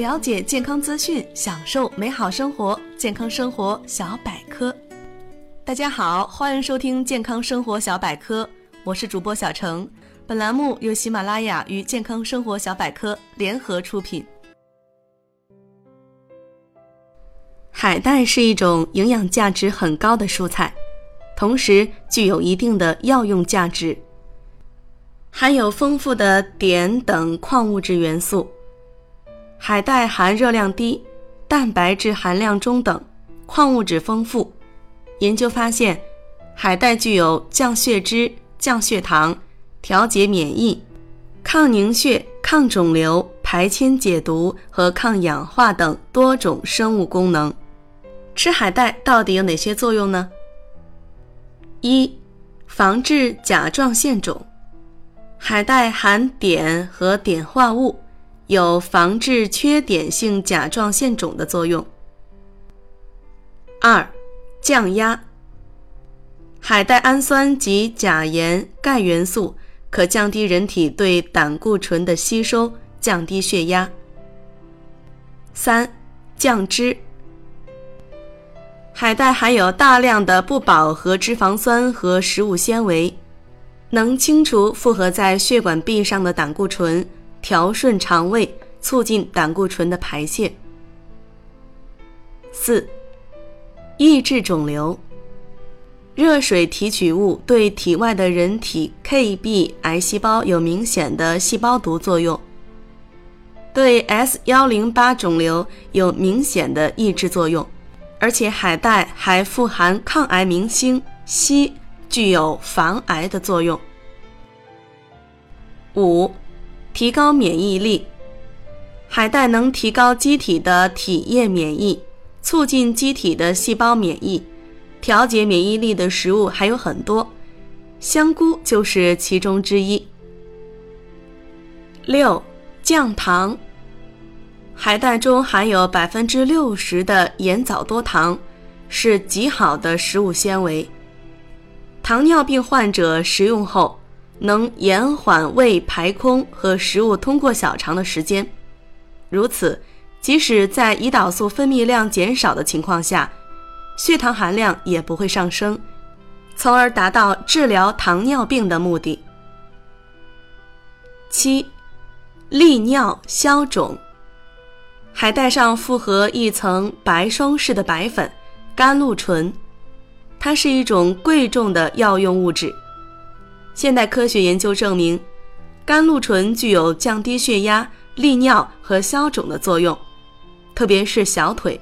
了解健康资讯，享受美好生活。健康生活小百科，大家好，欢迎收听健康生活小百科，我是主播小程。本栏目由喜马拉雅与健康生活小百科联合出品。海带是一种营养价值很高的蔬菜，同时具有一定的药用价值，含有丰富的碘等矿物质元素。海带含热量低、蛋白质含量中等、矿物质丰富。研究发现，海带具有降血脂、降血糖、调节免疫、抗凝血、抗肿瘤、排铅解毒和抗氧化等多种生物功能。吃海带到底有哪些作用呢？一、防治甲状腺肿。海带含碘和碘化物。有防治缺碘性甲状腺肿的作用。二、降压。海带氨酸及钾盐、钙元素可降低人体对胆固醇的吸收，降低血压。三、降脂。海带含有大量的不饱和脂肪酸和食物纤维，能清除附合在血管壁上的胆固醇。调顺肠胃，促进胆固醇的排泄。四、抑制肿瘤。热水提取物对体外的人体 KB 癌细胞有明显的细胞毒作用，对 S 幺零八肿瘤有明显的抑制作用，而且海带还富含抗癌明星硒，具有防癌的作用。五。提高免疫力，海带能提高机体的体液免疫，促进机体的细胞免疫，调节免疫力的食物还有很多，香菇就是其中之一。六、降糖，海带中含有百分之六十的盐藻多糖，是极好的食物纤维，糖尿病患者食用后。能延缓胃排空和食物通过小肠的时间，如此，即使在胰岛素分泌量减少的情况下，血糖含量也不会上升，从而达到治疗糖尿病的目的。七，利尿消肿。海带上复合一层白霜式的白粉——甘露醇，它是一种贵重的药用物质。现代科学研究证明，甘露醇具有降低血压、利尿和消肿的作用，特别是小腿。